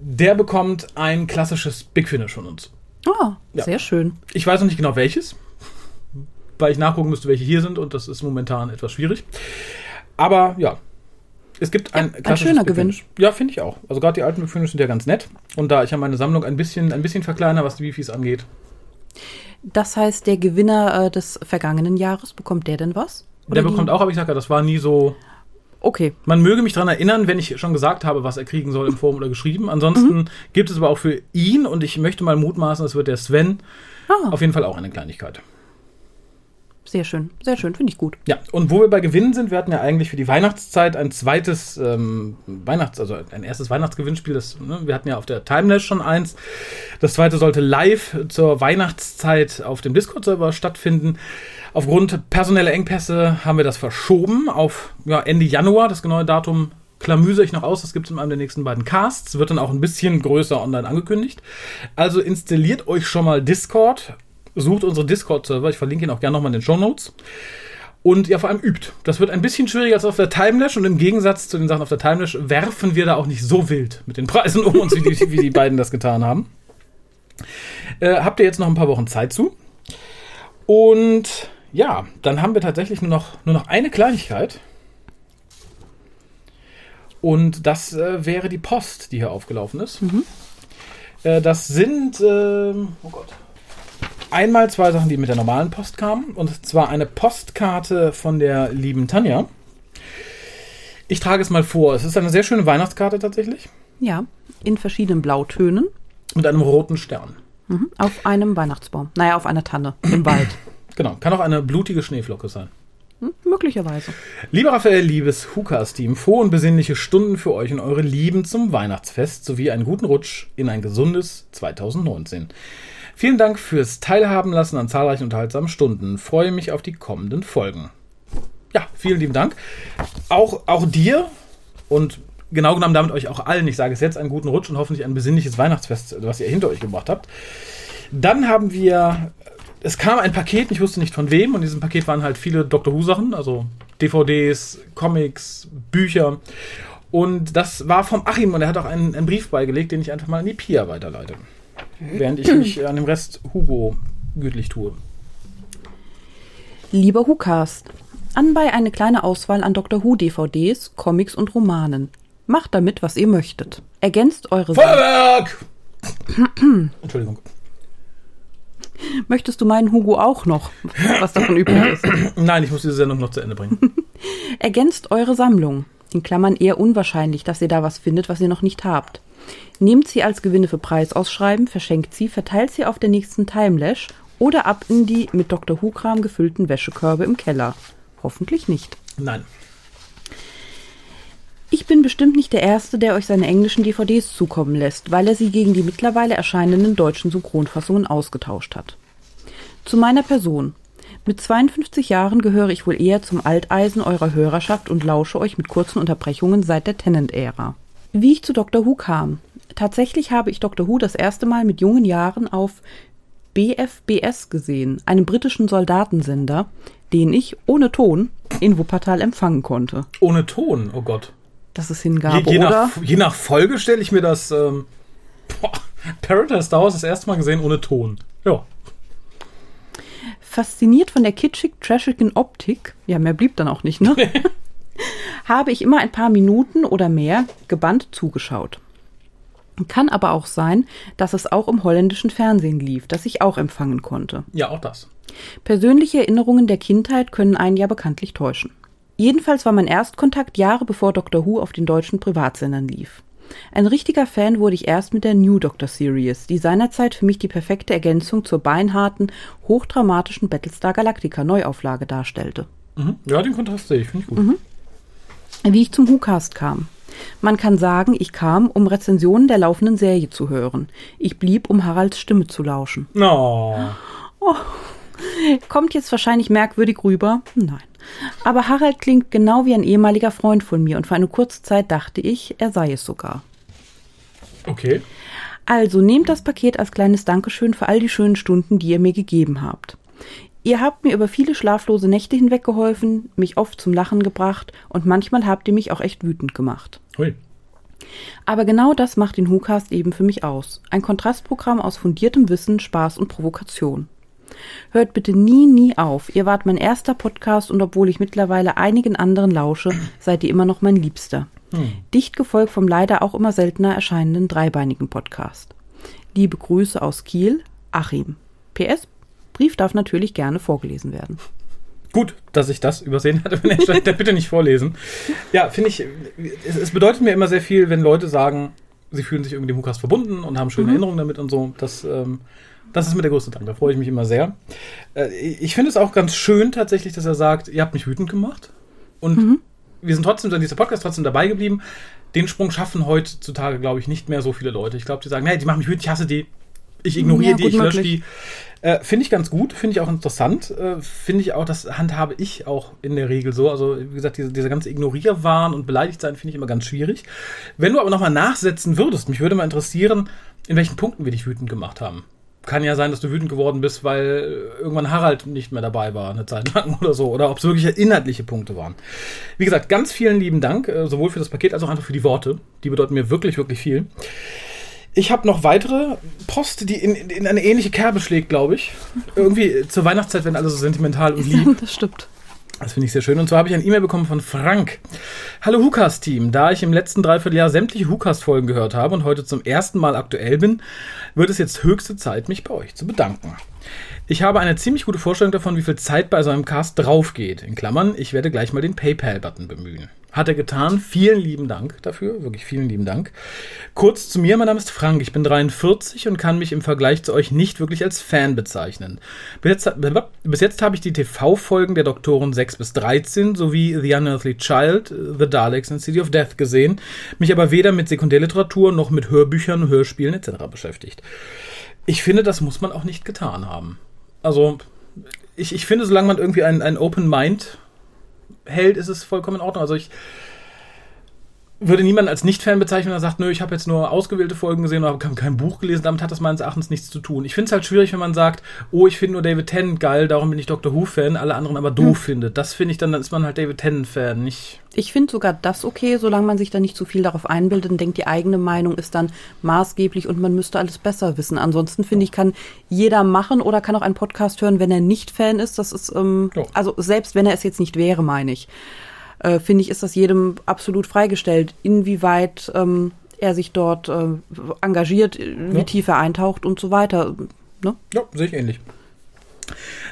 der bekommt ein klassisches Big Finish von uns. Ah, Ja. sehr schön. Ich weiß noch nicht genau welches, weil ich nachgucken müsste, welche hier sind und das ist momentan etwas schwierig. Aber ja, Es gibt ein, ein klassisches schöner Big Gewinn. Finish. Ja, finde ich auch. Also gerade die alten Big Finish sind ja ganz nett. Und da ich ja meine Sammlung ein bisschen, ein bisschen verkleinere, was die Wifis angeht. Das heißt, der Gewinner äh, des vergangenen Jahres, bekommt der denn was? Der Oder die- bekommt auch, aber ich sage ja, das war nie so. Okay, Man möge mich daran erinnern, wenn ich schon gesagt habe, was er kriegen soll im Forum oder geschrieben. Ansonsten Mhm. gibt es aber auch für ihn, und ich möchte mal mutmaßen, es wird der Sven, ah, auf jeden Fall auch eine Kleinigkeit. Sehr schön, sehr schön, finde ich gut. Ja, und wo wir bei Gewinnen sind, wir hatten ja eigentlich für die Weihnachtszeit ein zweites ähm, Weihnachts-, also ein erstes Weihnachtsgewinnspiel. Das, ne, wir hatten ja auf der Timeless schon eins. Das zweite sollte live zur Weihnachtszeit auf dem Discord-Server stattfinden. Aufgrund personeller Engpässe haben wir das verschoben auf ja, Ende Januar. Das genaue Datum klamüse ich noch aus. Das gibt es in einem der nächsten beiden Casts. Wird dann auch ein bisschen größer online angekündigt. Also installiert euch schon mal Discord. Sucht unsere Discord-Server. Ich verlinke ihn auch gerne nochmal in den Show Notes. Und ja, vor allem übt. Das wird ein bisschen schwieriger als auf der Timelash und im Gegensatz zu den Sachen auf der Timelash werfen wir da auch nicht so wild mit den Preisen (laughs) um uns, wie die, wie die beiden das getan haben. Äh, habt ihr jetzt noch ein paar Wochen Zeit zu? Und ja, dann haben wir tatsächlich nur noch, nur noch eine Kleinigkeit. Und das äh, wäre die Post, die hier aufgelaufen ist. Äh, das sind, ähm, oh Gott, einmal zwei Sachen, die mit der normalen Post kamen. Und zwar eine Postkarte von der lieben Tanja. Ich trage es mal vor. Es ist eine sehr schöne Weihnachtskarte tatsächlich. Ja, in verschiedenen Blautönen Mit einem roten Stern. mhm. auf einem Weihnachtsbaum. Naja, auf einer Tanne im Wald. (clears throat) Genau. Kann auch eine blutige Schneeflocke sein. Hm, möglicherweise. Lieber Raphael, liebes Hukas-Team, frohe und besinnliche Stunden für euch und eure Lieben zum Weihnachtsfest sowie einen guten Rutsch in ein gesundes 2019. Vielen Dank fürs Teilhaben lassen an zahlreichen unterhaltsamen Stunden. Freue mich auf die kommenden Folgen. Ja, vielen lieben Dank. Auch, auch dir und genau genommen damit euch auch allen, ich sage es jetzt, einen guten Rutsch und hoffentlich ein besinnliches Weihnachtsfest, was ihr hinter euch gebracht habt. Dann haben wir, es kam ein Paket, ich wusste nicht von wem, und in diesem Paket waren halt viele Doctor Who-Sachen, also DVDs, Comics, Bücher. Und das war vom Achim und er hat auch einen, einen Brief beigelegt, den ich einfach mal an die Pia weiterleite. Während ich mich an dem Rest Hugo gütlich tue. Lieber WhoCast, anbei eine kleine Auswahl an Dr. Who DVDs, Comics und Romanen. Macht damit, was ihr möchtet. Ergänzt eure Feuerwerk! (clears throat) Entschuldigung. Möchtest du meinen Hugo auch noch, was davon übrig ist? (clears throat) Nein, ich muss diese Sendung noch zu Ende bringen. (laughs) Ergänzt eure Sammlung. In Klammern eher unwahrscheinlich, dass ihr da was findet, was ihr noch nicht habt. Nehmt sie als Gewinne für Preisausschreiben, verschenkt sie, verteilt sie auf der nächsten Timelash oder ab in die mit Dr. Who-Kram gefüllten Wäschekörbe im Keller. Hoffentlich nicht. Nein. Ich bin bestimmt nicht der Erste, der euch seine englischen DVDs zukommen lässt, weil er sie gegen die mittlerweile erscheinenden deutschen Synchronfassungen ausgetauscht hat. Zu meiner Person. Mit 52 Jahren gehöre ich wohl eher zum Alteisen eurer Hörerschaft und lausche euch mit kurzen Unterbrechungen seit der Tennant-Ära. Wie ich zu Dr. Who kam. Tatsächlich habe ich Dr. Who das erste Mal mit jungen Jahren auf BFBS gesehen, einem britischen Soldatensender, den ich ohne Ton in Wuppertal empfangen konnte. Ohne Ton, oh Gott. Das ist Je, Hingabe, je, oder? nach, je nach Folge stelle ich mir das ähm, boah, Paradise Wars das erste Mal gesehen ohne Ton. Ja. Fasziniert von der kitschig-trashigen Optik, ja, mehr blieb dann auch nicht, ne? (laughs) habe ich immer ein paar Minuten oder mehr gebannt zugeschaut. Kann aber auch sein, dass es auch im holländischen Fernsehen lief, das ich auch empfangen konnte. Ja, auch das. Persönliche Erinnerungen der Kindheit können einen ja bekanntlich täuschen. Jedenfalls war mein Erstkontakt Jahre bevor Doctor Who auf den deutschen Privatsendern lief. Ein richtiger Fan wurde ich erst mit der New Doctor Series, die seinerzeit für mich die perfekte Ergänzung zur beinharten, hochdramatischen Battlestar Galactica Neuauflage darstellte. Mhm. Ja, den Kontrast sehe ich, finde ich gut. Wie ich zum WhoCast kam. Man kann sagen, ich kam, um Rezensionen der laufenden Serie zu hören. Ich blieb, um Haralds Stimme zu lauschen. No. Kommt jetzt wahrscheinlich merkwürdig rüber? Nein. Aber Harald klingt genau wie ein ehemaliger Freund von mir und für eine kurze Zeit dachte ich, er sei es sogar. Okay. Also nehmt das Paket als kleines Dankeschön für all die schönen Stunden, die ihr mir gegeben habt. Ihr habt mir über viele schlaflose Nächte hinweg geholfen, mich oft zum Lachen gebracht und manchmal habt ihr mich auch echt wütend gemacht. Hui. Aber genau das macht den WhoCast eben für mich aus. Ein Kontrastprogramm aus fundiertem Wissen, Spaß und Provokation. Hört bitte nie, nie auf. Ihr wart mein erster Podcast und obwohl ich mittlerweile einigen anderen lausche, seid ihr immer noch mein Liebster. Dicht gefolgt vom leider auch immer seltener erscheinenden dreibeinigen Podcast. Liebe Grüße aus Kiel, Achim. PS, Brief darf natürlich gerne vorgelesen werden. Gut, dass ich das übersehen hatte. Er bitte nicht vorlesen. Ja, finde ich, es, es bedeutet mir immer sehr viel, wenn Leute sagen, sie fühlen sich irgendwie dem Hukas verbunden und haben schöne Erinnerungen damit und so. Das, ähm, das ist mir der größte Dank. Da freue ich mich immer sehr. Äh, ich finde es auch ganz schön tatsächlich, dass er sagt, ihr habt mich wütend gemacht. Und wir sind trotzdem, dann dieser Podcast trotzdem dabei geblieben. Den Sprung schaffen heutzutage, glaube ich, nicht mehr so viele Leute. Ich glaube, die sagen, hey, die machen mich wütend, ich hasse die. Ich ignoriere Ja, die, ich lösche die. Äh, finde ich ganz gut, finde ich auch interessant. Äh, finde ich auch, das handhabe ich auch in der Regel so. Also, wie gesagt, diese, dieser ganze Ignorierwahn und beleidigt sein finde ich immer ganz schwierig. Wenn du aber nochmal nachsetzen würdest, mich würde mal interessieren, in welchen Punkten wir dich wütend gemacht haben. Kann ja sein, dass du wütend geworden bist, weil irgendwann Harald nicht mehr dabei war, eine Zeit lang oder so. Oder ob es wirklich inhaltliche Punkte waren. Wie gesagt, ganz vielen lieben Dank, äh, sowohl für das Paket als auch einfach für die Worte. Die bedeuten mir wirklich, wirklich viel. Ich habe noch weitere Post, die in, in eine ähnliche Kerbe schlägt, glaube ich. Irgendwie zur Weihnachtszeit werden alle so sentimental und lieb. (laughs) Das stimmt. Das finde ich sehr schön. Und zwar habe ich ein E-Mail bekommen von Frank. Hallo Hukas-Team. Da ich im letzten Dreivierteljahr sämtliche Hukas-Folgen gehört habe und heute zum ersten Mal aktuell bin, wird es jetzt höchste Zeit, mich bei euch zu bedanken. Ich habe eine ziemlich gute Vorstellung davon, wie viel Zeit bei so einem Cast draufgeht. In Klammern, ich werde gleich mal den PayPal-Button bemühen. Hat er getan. Vielen lieben Dank dafür. Wirklich vielen lieben Dank. Kurz zu mir, mein Name ist Frank. Ich bin 43 und kann mich im Vergleich zu euch nicht wirklich als Fan bezeichnen. Bis jetzt, bis jetzt habe ich die TV-Folgen der Doktoren 6 bis 13 sowie The Unearthly Child, The Daleks und City of Death gesehen, mich aber weder mit Sekundärliteratur noch mit Hörbüchern, Hörspielen etc. beschäftigt. Ich finde, das muss man auch nicht getan haben. Also, ich, ich finde, solange man irgendwie ein, ein Open Mind hält, ist es vollkommen in Ordnung. Also ich würde niemanden als Nicht-Fan bezeichnen, wenn er sagt, nö, ich habe jetzt nur ausgewählte Folgen gesehen oder habe kein, Buch gelesen. Damit hat das meines Erachtens nichts zu tun. Ich finde es halt schwierig, wenn man sagt, oh, ich finde nur David Tennant geil, darum bin ich Doctor Who-Fan, alle anderen aber doof findet. Das finde ich dann, dann ist man halt David Tennant-Fan, nicht... Ich finde sogar das okay, solange man sich da nicht zu viel darauf einbildet und denkt, die eigene Meinung ist dann maßgeblich und man müsste alles besser wissen. Ansonsten finde ich, kann jeder machen oder kann auch einen Podcast hören, wenn er nicht Fan ist. Das ist, ähm, Ja. also selbst wenn er es jetzt nicht wäre, meine ich, äh, finde ich, ist das jedem absolut freigestellt, inwieweit ähm, er sich dort äh, engagiert, wie Ja. tief er eintaucht und so weiter. Ne? Ja, sehe ich ähnlich.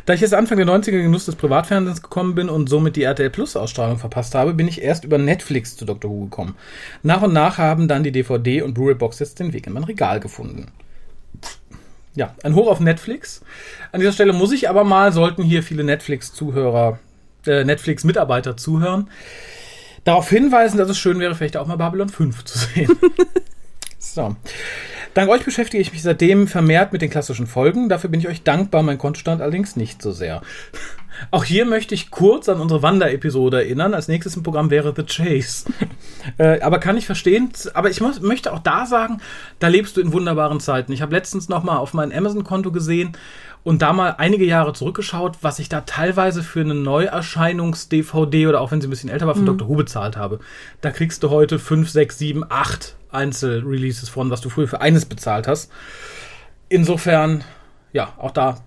Da ich jetzt Anfang der 90er in den Genuss des Privatfernsehens gekommen bin und somit die RTL Plus Ausstrahlung verpasst habe, bin ich erst über Netflix zu Doctor Who gekommen. Nach und nach haben dann die DVD und Blu-ray Box jetzt den Weg in mein Regal gefunden. Ja, ein Hoch auf Netflix. An dieser Stelle muss ich aber mal, sollten hier viele Netflix-Zuhörer, äh, Netflix-Mitarbeiter zuhören, darauf hinweisen, dass es schön wäre, vielleicht auch mal Babylon 5 zu sehen. (laughs) so. Dank euch beschäftige ich mich seitdem vermehrt mit den klassischen Folgen. Dafür bin ich euch dankbar, mein Kontostand allerdings nicht so sehr. Auch hier möchte ich kurz an unsere Wander-Episode erinnern. Als nächstes im Programm wäre The Chase. (laughs) äh, aber kann ich verstehen. Aber ich muss, möchte auch da sagen, da lebst du in wunderbaren Zeiten. Ich habe letztens noch mal auf mein Amazon-Konto gesehen und da mal einige Jahre zurückgeschaut, was ich da teilweise für eine Neuerscheinungs-DVD oder auch wenn sie ein bisschen älter war, von Dr. Who bezahlt habe. Da kriegst du heute 5, 6, 7, 8 Einzelreleases von, was du früher für eines bezahlt hast. Insofern, ja, auch da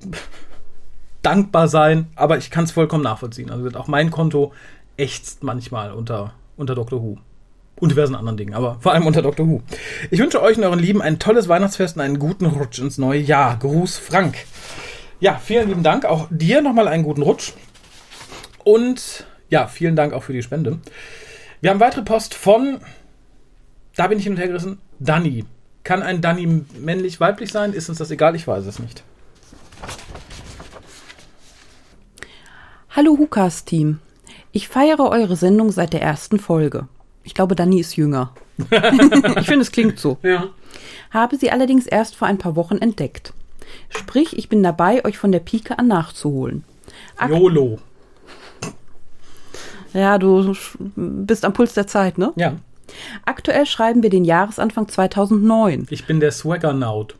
(laughs) dankbar sein, aber ich kann es vollkommen nachvollziehen. Also auch mein Konto ächzt manchmal unter, unter Dr. Who. Und diversen anderen Dingen, aber vor allem unter Dr. Who. Ich wünsche euch und euren Lieben ein tolles Weihnachtsfest und einen guten Rutsch ins neue Jahr. Gruß Frank. Ja, vielen lieben Dank. Auch dir nochmal einen guten Rutsch. Und ja, vielen Dank auch für die Spende. Wir haben weitere Post von, da bin ich hin und her gerissen, Danny. Kann ein Danny männlich, weiblich sein? Ist uns das egal? Ich weiß es nicht. Hallo Hukas-Team. Ich feiere eure Sendung seit der ersten Folge. Ich glaube, Dani ist jünger. (laughs) ich finde, es klingt so. Ja. Habe sie allerdings erst vor ein paar Wochen entdeckt. Sprich, ich bin dabei, euch von der Pike an nachzuholen. Ak YOLO. ja, du bist am Puls der Zeit, ne? Ja. Aktuell schreiben wir den Jahresanfang 2009. Ich bin der Swaggernaut.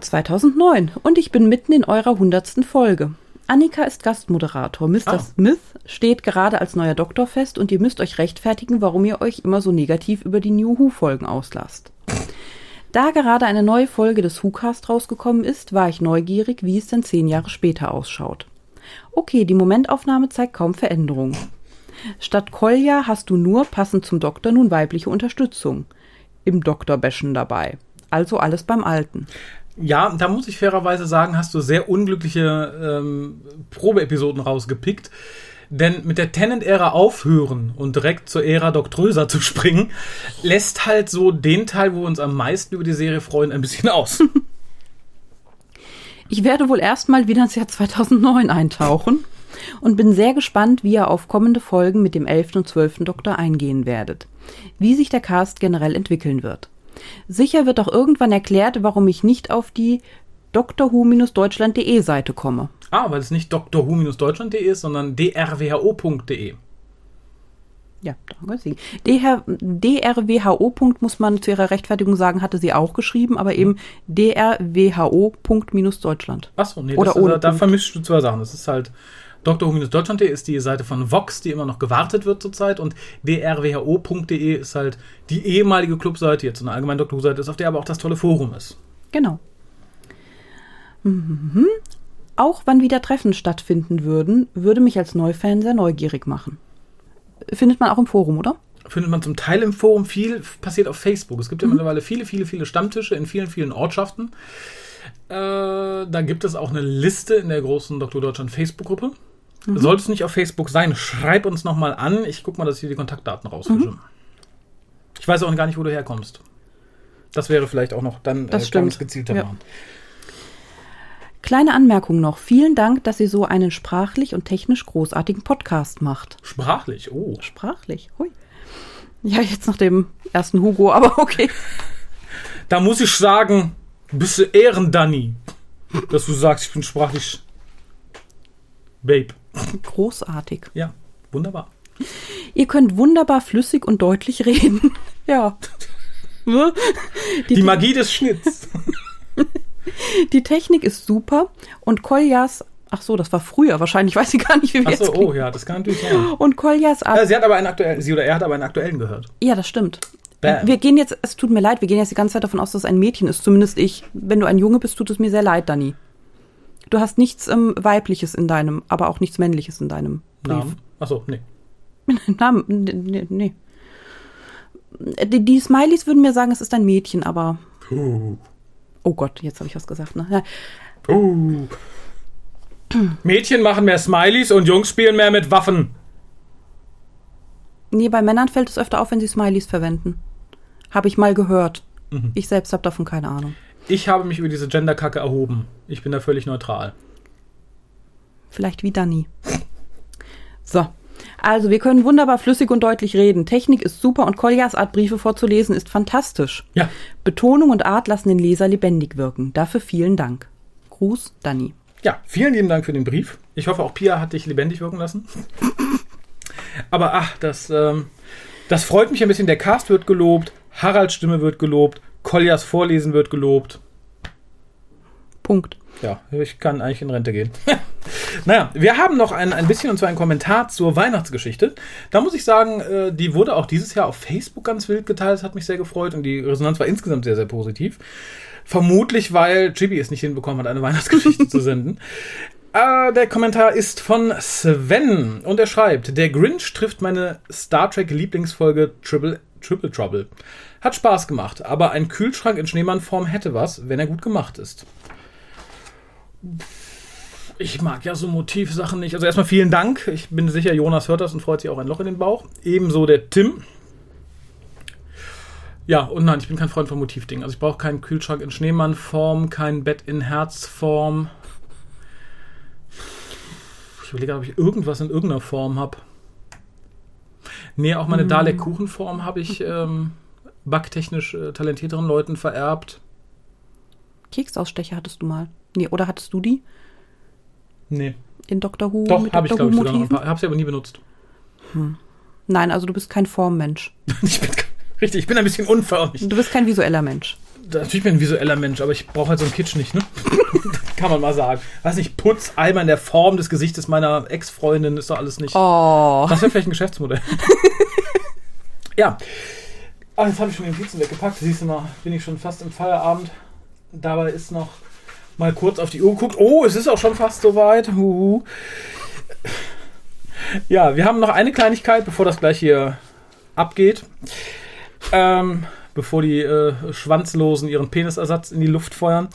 2009 und ich bin mitten in eurer hundertsten Folge. Annika ist Gastmoderator. Mr. Ah. Smith steht gerade als neuer Doktor fest und ihr müsst euch rechtfertigen, warum ihr euch immer so negativ über die New Who-Folgen auslasst. Da gerade eine neue Folge des WhoCast rausgekommen ist, war ich neugierig, wie es denn zehn Jahre später ausschaut. Okay, die Momentaufnahme zeigt kaum Veränderung. Statt Kolja hast du nur, passend zum Doktor, nun weibliche Unterstützung. Im Doktorbäschen dabei. Also alles beim Alten. Ja, da muss ich fairerweise sagen, hast du sehr unglückliche ähm, Probeepisoden rausgepickt. Denn mit der Tenant-Ära aufhören und direkt zur Ära Doktröser zu springen, lässt halt so den Teil, wo wir uns am meisten über die Serie freuen, ein bisschen aus. (laughs) Ich werde wohl erstmal wieder ins Jahr 2009 eintauchen und bin sehr gespannt, wie ihr auf kommende Folgen mit dem 11. und 12. Doktor eingehen werdet. Wie sich der Cast generell entwickeln wird. Sicher wird auch irgendwann erklärt, warum ich nicht auf die drwho-deutschland.de Seite komme. Ah, weil es nicht drwho-deutschland.de ist, sondern drwho.de. Ja, danke Sie. DR, drwho. muss man zu ihrer Rechtfertigung sagen, hatte sie auch geschrieben, aber eben drwho.-deutschland. Achso, nee, Oder ohne ist, da Punkt. vermischst du zwei Sachen. Das ist halt drwho-deutschland.de ist die Seite von Vox, die immer noch gewartet wird zurzeit und drwho.de ist halt die ehemalige Clubseite, jetzt eine allgemeine Who-Seite ist, auf der aber auch das tolle Forum ist. Genau. Mhm. Auch wann wieder Treffen stattfinden würden, würde mich als Neufan sehr neugierig machen. Findet man auch im Forum, oder? findet man zum Teil im Forum viel passiert auf Facebook. Es gibt ja mittlerweile viele, viele, viele Stammtische in vielen, vielen Ortschaften. Äh, da gibt es auch eine Liste in der großen Dr. Deutschland Facebook-Gruppe. Sollte es nicht auf Facebook sein, schreib uns nochmal an. Ich guck mal, dass ich die Kontaktdaten rausfische. Ich weiß auch gar nicht, wo du herkommst. Das wäre vielleicht auch noch dann Das es stimmt. gezielter Ja. machen. Kleine Anmerkung noch. Vielen Dank, dass ihr so einen sprachlich und technisch großartigen Podcast macht. Sprachlich, oh. Sprachlich, hui. Ja, jetzt nach dem ersten Hugo, aber okay. Da muss ich sagen, bist du Ehren-Danny, dass du sagst, ich bin sprachlich Babe. Großartig. Ja, wunderbar. Ihr könnt wunderbar flüssig und deutlich reden. (laughs) ja. Die Magie des Schnitts. (laughs) Die Technik ist super und Koljas, ach so, das war früher, wahrscheinlich weiß ich gar nicht, wie wir Achso, jetzt oh ja, das kann natürlich sein. Und Koljas Äh, sie hat aber einen aktuellen, sie oder er hat aber einen aktuellen gehört. ja, das stimmt. Bam. Wir gehen jetzt, es tut mir leid, wir gehen jetzt die ganze Zeit davon aus, dass es ein Mädchen ist, zumindest ich. Wenn du ein Junge bist, tut es mir sehr leid, Dani. Du hast nichts ähm, Weibliches in deinem, aber auch nichts Männliches in deinem Brief. (laughs) Namen. Achso, nee. Namen, nee. nee. Die, die Smileys würden mir sagen, es ist ein Mädchen, aber. Oh Gott, jetzt habe ich was gesagt. Ne? Uh. Mädchen machen mehr Smileys und Jungs spielen mehr mit Waffen. Nee, bei Männern fällt es öfter auf, wenn sie Smileys verwenden. Habe ich mal gehört. Mhm. Ich selbst habe davon keine Ahnung. Ich habe mich über diese Genderkacke erhoben. Ich bin da völlig neutral. Vielleicht wie Dani. So. Also, wir können wunderbar flüssig und deutlich reden. Technik ist super und Koljas Art, Briefe vorzulesen, ist fantastisch. Ja, Betonung und Art lassen den Leser lebendig wirken. Dafür vielen Dank. Gruß, Dani. ja, vielen lieben Dank für den Brief. Ich hoffe, auch Pia hat dich lebendig wirken lassen. (laughs) Aber ach, das, ähm, das freut mich ein bisschen. Der Cast wird gelobt, Haralds Stimme wird gelobt, Koljas Vorlesen wird gelobt. Punkt. Ja, ich kann eigentlich in Rente gehen. (laughs) naja, wir haben noch ein, ein bisschen und zwar einen Kommentar zur Weihnachtsgeschichte. Da muss ich sagen, äh, die wurde auch dieses Jahr auf Facebook ganz wild geteilt. Das hat mich sehr gefreut und die Resonanz war insgesamt sehr, sehr positiv. Vermutlich, weil Chibi es nicht hinbekommen hat, eine Weihnachtsgeschichte zu (laughs) senden. Äh, der Kommentar ist von Sven und er schreibt: Der Grinch trifft meine Star Trek Lieblingsfolge Triple, Triple Trouble. Hat Spaß gemacht, aber ein Kühlschrank in Schneemannform hätte was, wenn er gut gemacht ist. Ich mag ja so Motivsachen nicht. Also erstmal vielen Dank. Ich bin sicher, Jonas hört das und freut sich auch ein Loch in den Bauch. Ebenso der Tim. Ja, und nein, ich bin kein Freund von Motivdingen. Also ich brauche keinen Kühlschrank in Schneemannform, kein Bett in Herzform. Ich überlege, ob ich irgendwas in irgendeiner Form habe. Nee, auch meine Dalek-Kuchenform habe ich ähm, backtechnisch äh, talentierteren Leuten vererbt. Keksausstecher hattest du mal. Nee, oder hattest du die? Nee. In Dr. Who? Doch, habe ich, glaube ich, sogar noch ein paar. Habe sie aber nie benutzt. Nein, also du bist kein Formmensch. (laughs) Ich bin, richtig, ich bin ein bisschen unförmig. Du bist kein visueller Mensch. Natürlich bin ich ein visueller Mensch, aber ich brauche halt so einen Kitsch nicht, ne? (laughs) Kann man mal sagen. Weiß nicht, Putzeimer in der Form des Gesichtes meiner Ex-Freundin ist doch alles nicht. Oh. Das wäre vielleicht ein Geschäftsmodell. (laughs) ja. Ah, jetzt habe ich schon den Notizen weggepackt. Siehst du mal, bin ich schon fast im Feierabend. Dabei ist noch mal kurz auf die Uhr geguckt. Oh, es ist auch schon fast soweit. Ja, wir haben noch eine Kleinigkeit, bevor das gleich hier abgeht. Ähm, bevor die äh, Schwanzlosen ihren Penisersatz in die Luft feuern.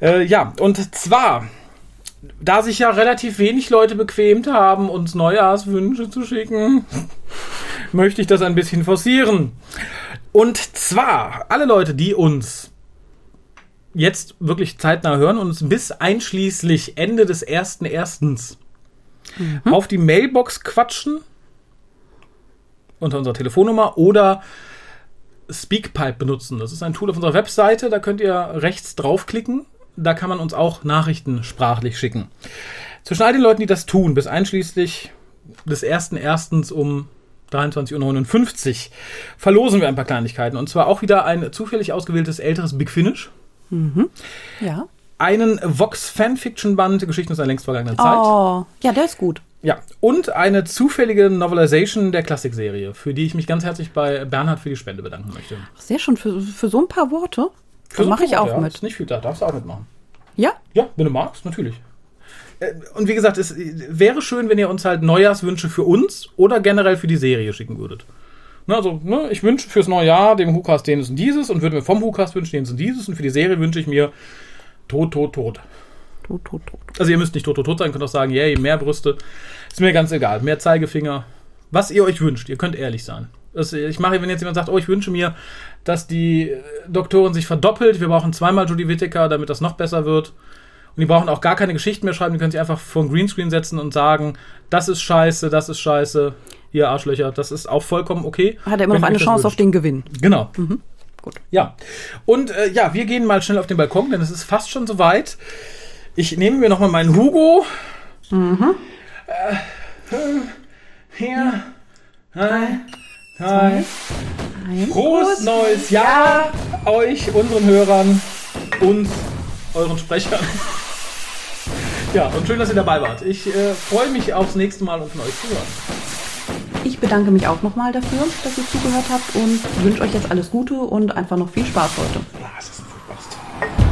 Äh, ja, und zwar, da sich ja relativ wenig Leute bequemt haben, uns Neujahrswünsche zu schicken, (laughs) möchte ich das ein bisschen forcieren. Und zwar, alle Leute, die uns jetzt wirklich zeitnah hören und uns bis einschließlich Ende des ersten erstens auf die Mailbox quatschen unter unserer Telefonnummer oder Speakpipe benutzen. Das ist ein Tool auf unserer Webseite, da könnt ihr rechts draufklicken. Da kann man uns auch Nachrichten sprachlich schicken. Zwischen all den Leuten, die das tun, bis einschließlich des ersten erstens um 23.59 Uhr verlosen wir ein paar Kleinigkeiten. Und zwar auch wieder ein zufällig ausgewähltes älteres Big Finish. Ja. Einen Vox Fanfiction-Band, Geschichten aus einer längst vergangenen Zeit. Oh, ja, der ist gut. Ja, und eine zufällige Novelization der Klassikserie, für die ich mich ganz herzlich bei Bernhard für die Spende bedanken möchte. Ach, sehr schön. Für, für so ein paar Worte Für so mache ich auch ja, mit. Ist nicht viel, da darfst du auch mitmachen. Ja? Ja, wenn du magst, natürlich. Äh, Und wie gesagt, es wäre schön, wenn ihr uns halt Neujahrswünsche für uns oder generell für die Serie schicken würdet. Ne, also, ne, ich wünsche fürs neue Jahr dem Hukas dieses und dieses und würde mir vom Hukas wünschen dieses und dieses und für die Serie wünsche ich mir tot, tot, tot. Tot, tot, tot. Also ihr müsst nicht tot, tot, tot sein, könnt auch sagen, yay, mehr Brüste. Ist mir ganz egal. Mehr Zeigefinger. Was ihr euch wünscht. Ihr könnt ehrlich sein. Das, ich mache, wenn jetzt jemand sagt, oh, ich wünsche mir, dass die äh, Doktorin sich verdoppelt. Wir brauchen zweimal Judy Whittaker, damit das noch besser wird. Und die brauchen auch gar keine Geschichten mehr schreiben. Die können sich einfach vor ein Greenscreen setzen und sagen, das ist scheiße, das ist scheiße. Ihr Arschlöcher, das ist auch vollkommen okay. Hat er immer noch eine Chance auf den Gewinn. Genau. Gut. Ja. Und äh, ja, wir gehen mal schnell auf den Balkon, denn es ist fast schon soweit. Ich nehme mir nochmal meinen Hugo. Äh, äh, hier. Hi. Hi. Frohes neues Jahr euch, unseren Hörern, uns, euren Sprechern. Ja, und schön, dass ihr dabei wart. Ich äh, freue mich aufs nächste Mal und von euch zu hören. Ich bedanke mich auch nochmal dafür, dass ihr zugehört habt und wünsche euch jetzt alles Gute und einfach noch viel Spaß heute. Ja, es ist ein Football-Star.